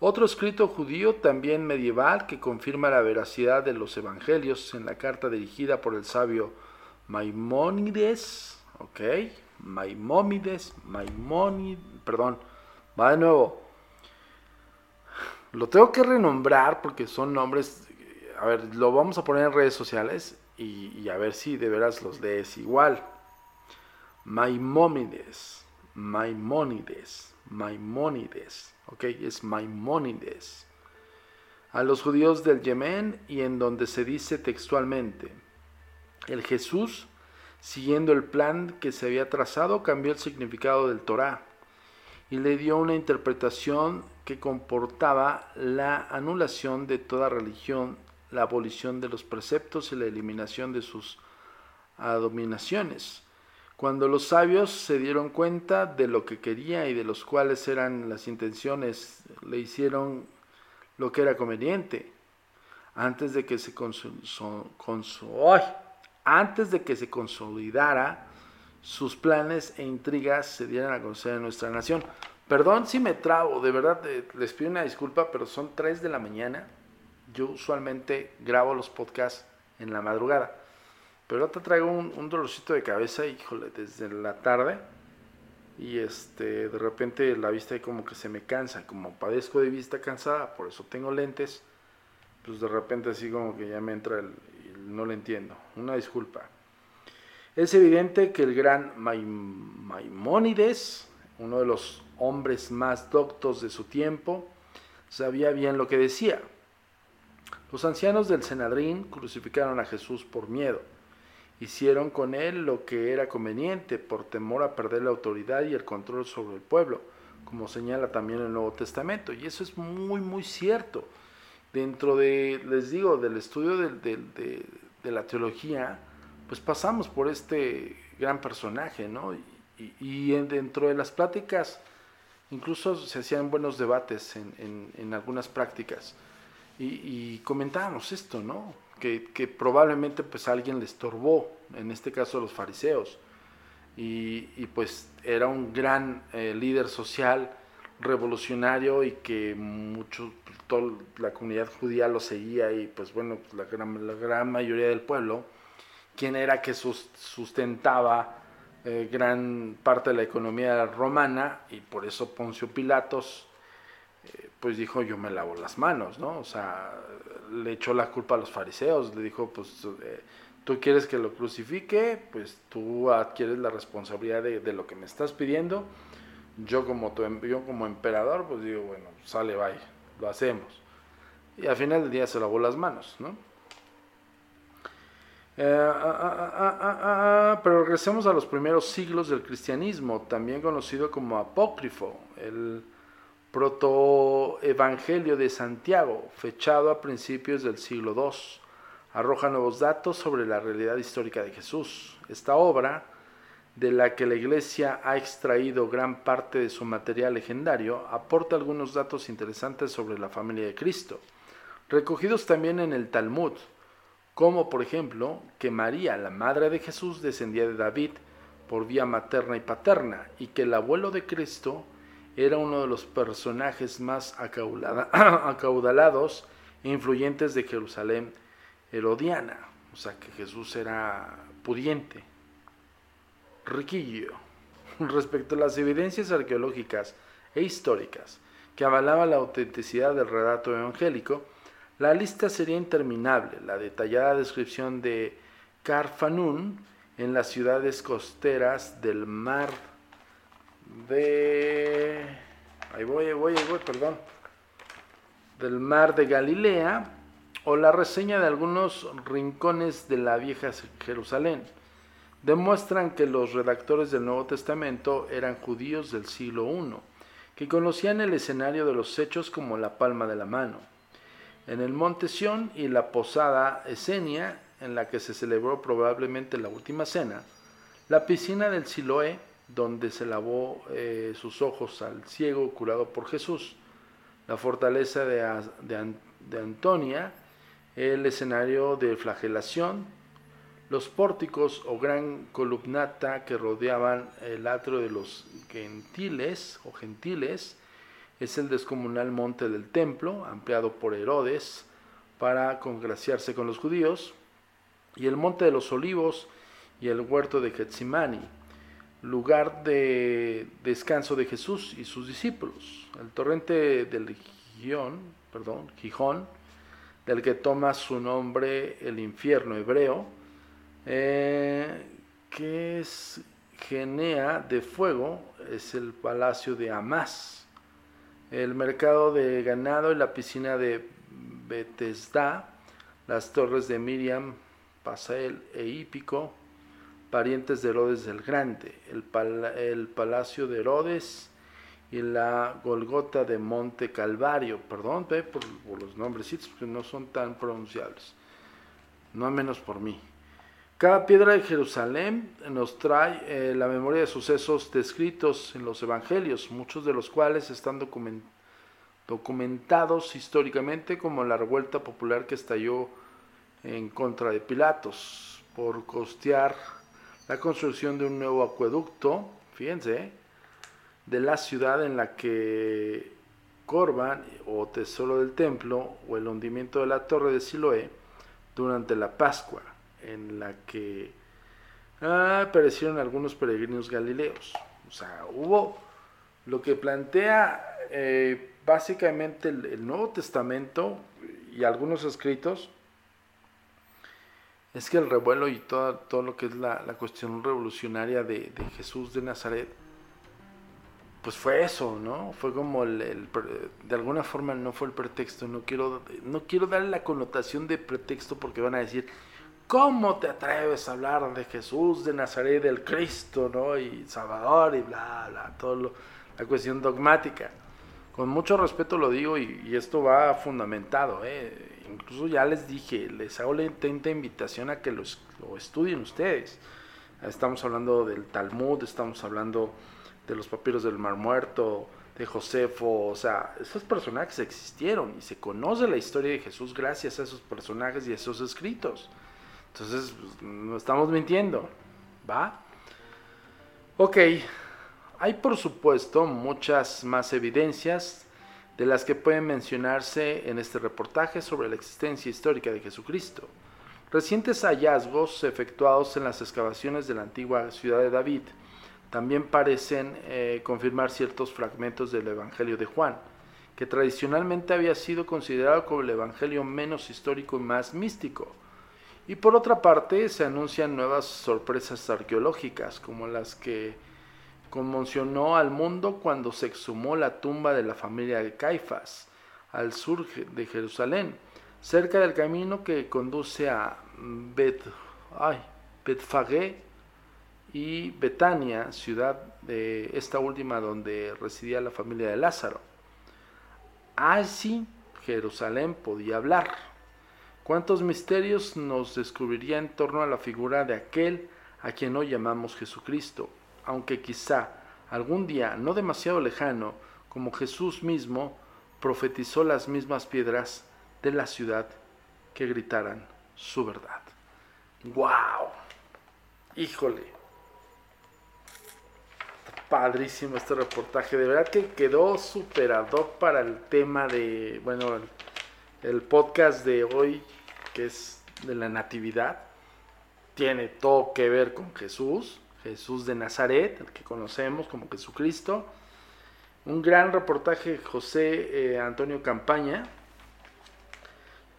Otro escrito judío también medieval que confirma la veracidad de los evangelios en la carta dirigida por el sabio Maimónides, ok, Maimónides, Maimónides, perdón, va de nuevo. Lo tengo que renombrar porque son nombres, a ver, lo vamos a poner en redes sociales y, a ver si de veras los lees igual. Maimónides, Maimónides, Maimónides ok, es Maimónides, a los judíos del Yemen y en donde se dice textualmente, el Jesús, siguiendo el plan que se había trazado, cambió el significado del Torah y le dio una interpretación que comportaba la anulación de toda religión, la abolición de los preceptos y la eliminación de sus abominaciones. Cuando los sabios se dieron cuenta de lo que quería y de los cuales eran las intenciones, le hicieron lo que era conveniente. Antes de que se, antes de que se consolidara sus planes e intrigas se dieran a conocer en nuestra nación. Perdón si me trabo, de verdad les pido una disculpa, pero son 3 de la mañana. Yo usualmente grabo los podcasts en la madrugada. Pero te traigo un, dolorcito de cabeza, híjole, desde la tarde. Y este, de repente la vista como que se me cansa. Como padezco de vista cansada, por eso tengo lentes. Pues de repente así como que ya me entra no lo entiendo. Una disculpa. Es evidente que el gran Maimónides, uno de los hombres más doctos de su tiempo, sabía bien lo que decía. Los ancianos del Senadrín crucificaron a Jesús por miedo hicieron con él lo que era conveniente por temor a perder la autoridad y el control sobre el pueblo, como señala también el Nuevo Testamento. Y eso es muy, muy cierto. Dentro de, les digo, del estudio de, la teología, pues pasamos por este gran personaje, ¿no? Y, dentro de las pláticas, incluso se hacían buenos debates en, algunas prácticas. Y, y comentábamos esto, ¿no? que, probablemente pues alguien le estorbó, en este caso los fariseos, y, pues era un gran eh, líder social, revolucionario y que mucho, toda la comunidad judía lo seguía y pues bueno, pues, la, gran, la gran mayoría del pueblo, quien era que sustentaba eh, gran parte de la economía romana y por eso Poncio Pilatos eh, pues dijo yo me lavo las manos, ¿no? O sea, le echó la culpa a los fariseos, le dijo, pues eh, tú quieres que lo crucifique, pues tú adquieres la responsabilidad de, lo que me estás pidiendo, Yo como, yo como emperador, pues digo, bueno, sale, vaya, lo hacemos. Y al final del día se lavó las manos, ¿no? Eh, ah, ah, ah, pero regresemos a los primeros siglos del cristianismo, también conocido como apócrifo, el protoevangelio de Santiago, fechado a principios del siglo II, arroja nuevos datos sobre la realidad histórica de Jesús. Esta obra, de la que la Iglesia ha extraído gran parte de su material legendario, aporta algunos datos interesantes sobre la familia de Cristo, recogidos también en el Talmud, como por ejemplo que María, la madre de Jesús, descendía de David por vía materna y paterna, y que el abuelo de Cristo era uno de los personajes más acaudalados e influyentes de Jerusalén herodiana, o sea que Jesús era pudiente, riquillo. Respecto a las evidencias arqueológicas e históricas que avalaban la autenticidad del relato evangélico, la lista sería interminable. La detallada descripción de Carfanún en las ciudades costeras del mar de... Ahí voy, voy, voy, perdón. Del mar de Galilea o la reseña de algunos rincones de la vieja Jerusalén demuestran que los redactores del Nuevo Testamento eran judíos del siglo I, que conocían el escenario de los hechos como la palma de la mano en el monte Sión y la posada Esenia, en la que se celebró probablemente la última cena, la piscina del Siloé, donde se lavó eh, sus ojos al ciego curado por Jesús, la fortaleza de, de Antonia, el escenario de flagelación, los pórticos o gran columnata que rodeaban el atrio de los gentiles o gentiles, es el descomunal monte del templo, ampliado por Herodes para congraciarse con los judíos, y el monte de los olivos y el huerto de Getsimani, lugar de descanso de Jesús y sus discípulos. El torrente del Gijón, perdón, Gijón, del que toma su nombre el infierno hebreo, eh, que es Genea de Fuego, es el palacio de Amás el mercado de ganado y la piscina de Bethesda, las torres de Miriam, Pasael e Hípico, parientes de Herodes el Grande, el, palacio de Herodes y la Golgota de Monte Calvario. Perdón por, por, los nombrecitos, porque no son tan pronunciables, no menos por mí. Cada piedra de Jerusalén nos trae eh, la memoria de sucesos descritos en los evangelios, muchos de los cuales están documentados históricamente como la revuelta popular que estalló en contra de Pilatos por costear la construcción de un nuevo acueducto, fíjense, de la ciudad en la que Corban o tesoro del templo o el hundimiento de la torre de Siloé durante la Pascua en la que ah, aparecieron algunos peregrinos galileos. O sea, hubo lo que plantea eh, básicamente el, Nuevo Testamento y algunos escritos, es que el revuelo y todo, todo lo que es la, cuestión revolucionaria de, Jesús de Nazaret, pues fue eso, ¿no? Fue como el, de alguna forma no fue el pretexto, no quiero, no quiero darle la connotación de pretexto porque van a decir, ¿Cómo te atreves a hablar de Jesús de Nazaret, del Cristo, ¿no? Y Salvador y bla, bla, todo la cuestión dogmática. Con mucho respeto lo digo y, esto va fundamentado, ¿eh? Incluso ya les dije, les hago la intenta invitación a que lo estudien ustedes. Estamos hablando del Talmud, estamos hablando de los papiros del Mar Muerto, de Josefo, o sea, esos personajes existieron y se conoce la historia de Jesús gracias a esos personajes y a esos escritos. Entonces, pues, no estamos mintiendo, ¿va? Ok, hay por supuesto muchas más evidencias de las que pueden mencionarse en este reportaje sobre la existencia histórica de Jesucristo. Recientes hallazgos efectuados en las excavaciones de la antigua ciudad de David también parecen eh, confirmar ciertos fragmentos del Evangelio de Juan, que tradicionalmente había sido considerado como el Evangelio menos histórico y más místico. Y por otra parte, se anuncian nuevas sorpresas arqueológicas, como las que conmocionó al mundo cuando se exhumó la tumba de la familia de Caifás al sur de Jerusalén, cerca del camino que conduce a Bet, ay, Betfagé y Betania, ciudad de esta última donde residía la familia de Lázaro. Así Jerusalén podía hablar. ¿Cuántos misterios nos descubriría en torno a la figura de aquel a quien hoy llamamos Jesucristo? Aunque quizá algún día, no demasiado lejano, como Jesús mismo, profetizó las mismas piedras de la ciudad que gritaran su verdad. ¡Wow! Híjole. Padrísimo este reportaje. De verdad que quedó superado para el tema de, bueno, el, podcast de hoy, que es de la Natividad. Tiene todo que ver con Jesús, Jesús de Nazaret, el que conocemos como Jesucristo. Un gran reportaje José eh, Antonio Campaña,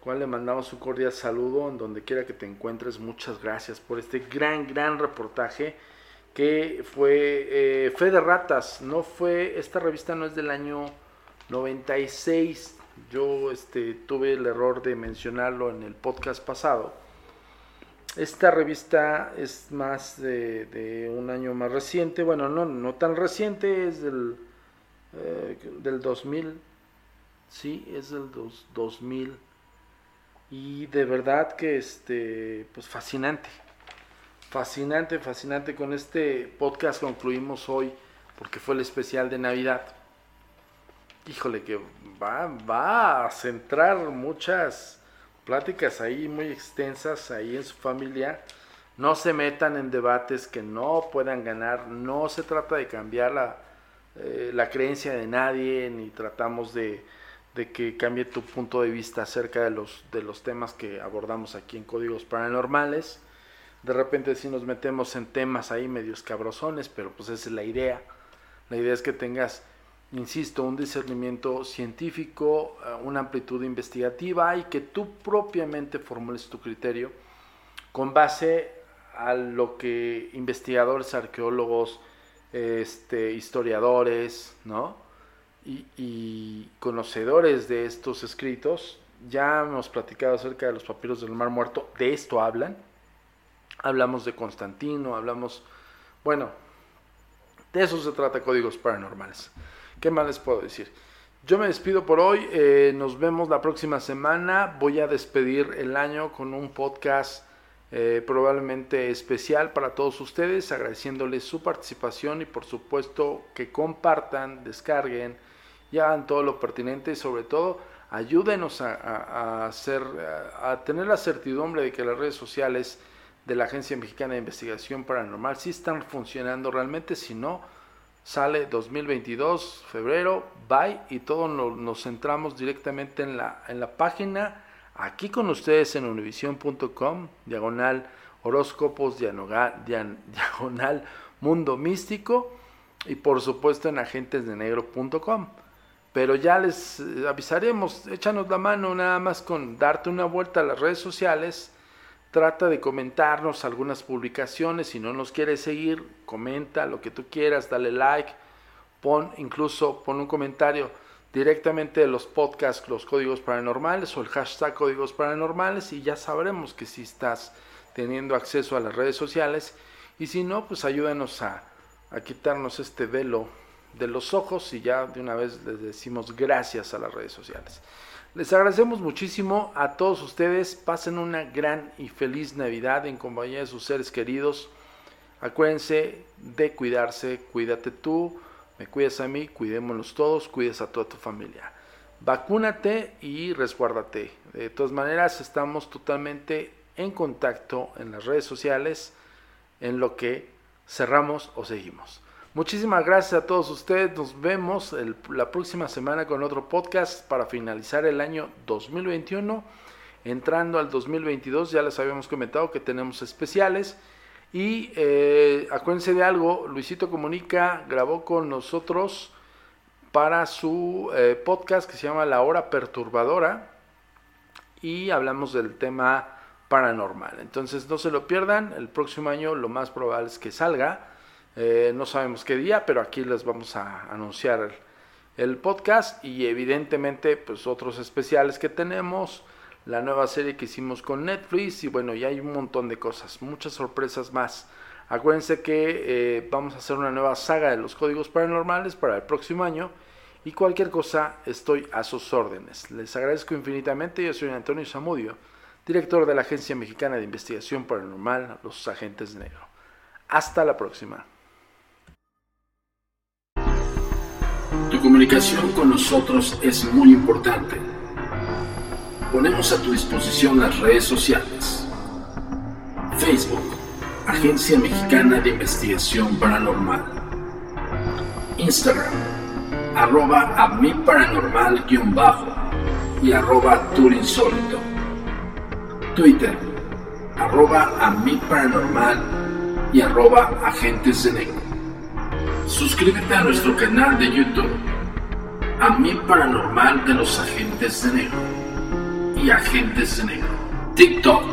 cual le mandamos un cordial saludo en donde quiera que te encuentres. Muchas gracias por este gran, gran reportaje que fue eh, Fe de Ratas. No fue, esta revista no es del año 96. Yo este, tuve el error de mencionarlo en el podcast pasado. Esta revista es más de, un año más reciente. Bueno, no, no tan reciente, es del, eh, del 2000. Sí, es del 2000 y de verdad que este pues fascinante fascinante fascinante con este podcast concluimos hoy porque fue el especial de navidad híjole que va a centrar muchas pláticas ahí muy extensas ahí en su familia no se metan en debates que no puedan ganar no se trata de cambiar la, eh, creencia de nadie ni tratamos de que cambie tu punto de vista acerca de los, temas que abordamos aquí en Códigos Paranormales. De repente si nos metemos en temas ahí medio escabrosones, pero pues esa es la idea. La idea es que tengas, insisto, un discernimiento científico, eh, una amplitud investigativa y que tú propiamente formules tu criterio con base a lo que investigadores, arqueólogos, este, historiadores, ¿no? y, conocedores de estos escritos, ya hemos platicado acerca de los papiros del Mar Muerto, de esto hablan. Hablamos de Constantino, hablamos, bueno, de eso se trata Códigos Paranormales. ¿Qué más les puedo decir? Yo me despido por hoy, eh, nos vemos la próxima semana, voy a despedir el año con un podcast eh, probablemente especial para todos ustedes, agradeciéndoles su participación y por supuesto que compartan, descarguen, y hagan todo lo pertinente y sobre todo ayúdenos a, hacer, a, tener la certidumbre de que las redes sociales de la Agencia Mexicana de Investigación Paranormal sí están funcionando realmente, si no, sale 2022, febrero, bye, y todos nos, centramos directamente en la, en la página, aquí con ustedes en univision.com, diagonal horóscopos, diagonal, mundo místico, y por supuesto en agentesdenegro.com pero ya les eh, avisaremos, échanos la mano nada más con darte una vuelta a las redes sociales, trata de comentarnos algunas publicaciones, si no nos quieres seguir, comenta lo que tú quieras, dale like, pon incluso pon un comentario directamente de los podcasts, los códigos paranormales o el hashtag códigos paranormales y ya sabremos que si estás teniendo acceso a las redes sociales y si no, pues ayúdanos a, a quitarnos este velo de los ojos y ya de una vez les decimos gracias a las redes sociales. Les agradecemos muchísimo a todos ustedes. Pasen una gran y feliz Navidad en compañía de sus seres queridos. Acuérdense de cuidarse, cuídate tú, me cuidas a mí, cuidémonos todos, cuides a toda tu familia. Vacúnate y resguárdate. De todas maneras, estamos totalmente en contacto en las redes sociales en lo que cerramos o seguimos. Muchísimas gracias a todos ustedes. Nos vemos la próxima semana con otro podcast para finalizar el año 2021. Entrando al 2022, ya les habíamos comentado que tenemos especiales. Y eh, acuérdense de algo, Luisito Comunica grabó con nosotros para su eh, podcast que se llama La Hora Perturbadora. Y hablamos del tema paranormal. Entonces no se lo pierdan, el próximo año lo más probable es que salga Eh, no sabemos qué día, pero aquí les vamos a anunciar el, podcast y evidentemente pues otros especiales que tenemos, la nueva serie que hicimos con Netflix y bueno, ya hay un montón de cosas, muchas sorpresas más. Acuérdense que eh, vamos a hacer una nueva saga de los códigos paranormales para el próximo año y cualquier cosa estoy a sus órdenes. Les agradezco infinitamente, yo soy Antonio Zamudio, director de la Agencia Mexicana de Investigación Paranormal, Los Agentes de Negro. Hasta la próxima. Tu comunicación con nosotros es muy importante. Ponemos a tu disposición las redes sociales. Facebook, Agencia Mexicana de Investigación Paranormal. Instagram, arroba a mi paranormal-bajo y arroba turinsólito. Twitter, arroba a mi paranormal y arroba agentes de negro. Suscríbete a nuestro canal de YouTube, a mi paranormal de los agentes de negro y agentes de negro. TikTok,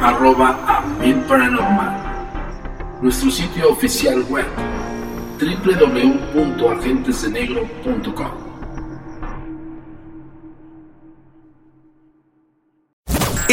arroba a mi paranormal. Nuestro sitio oficial web, www.agentesdenegro.com.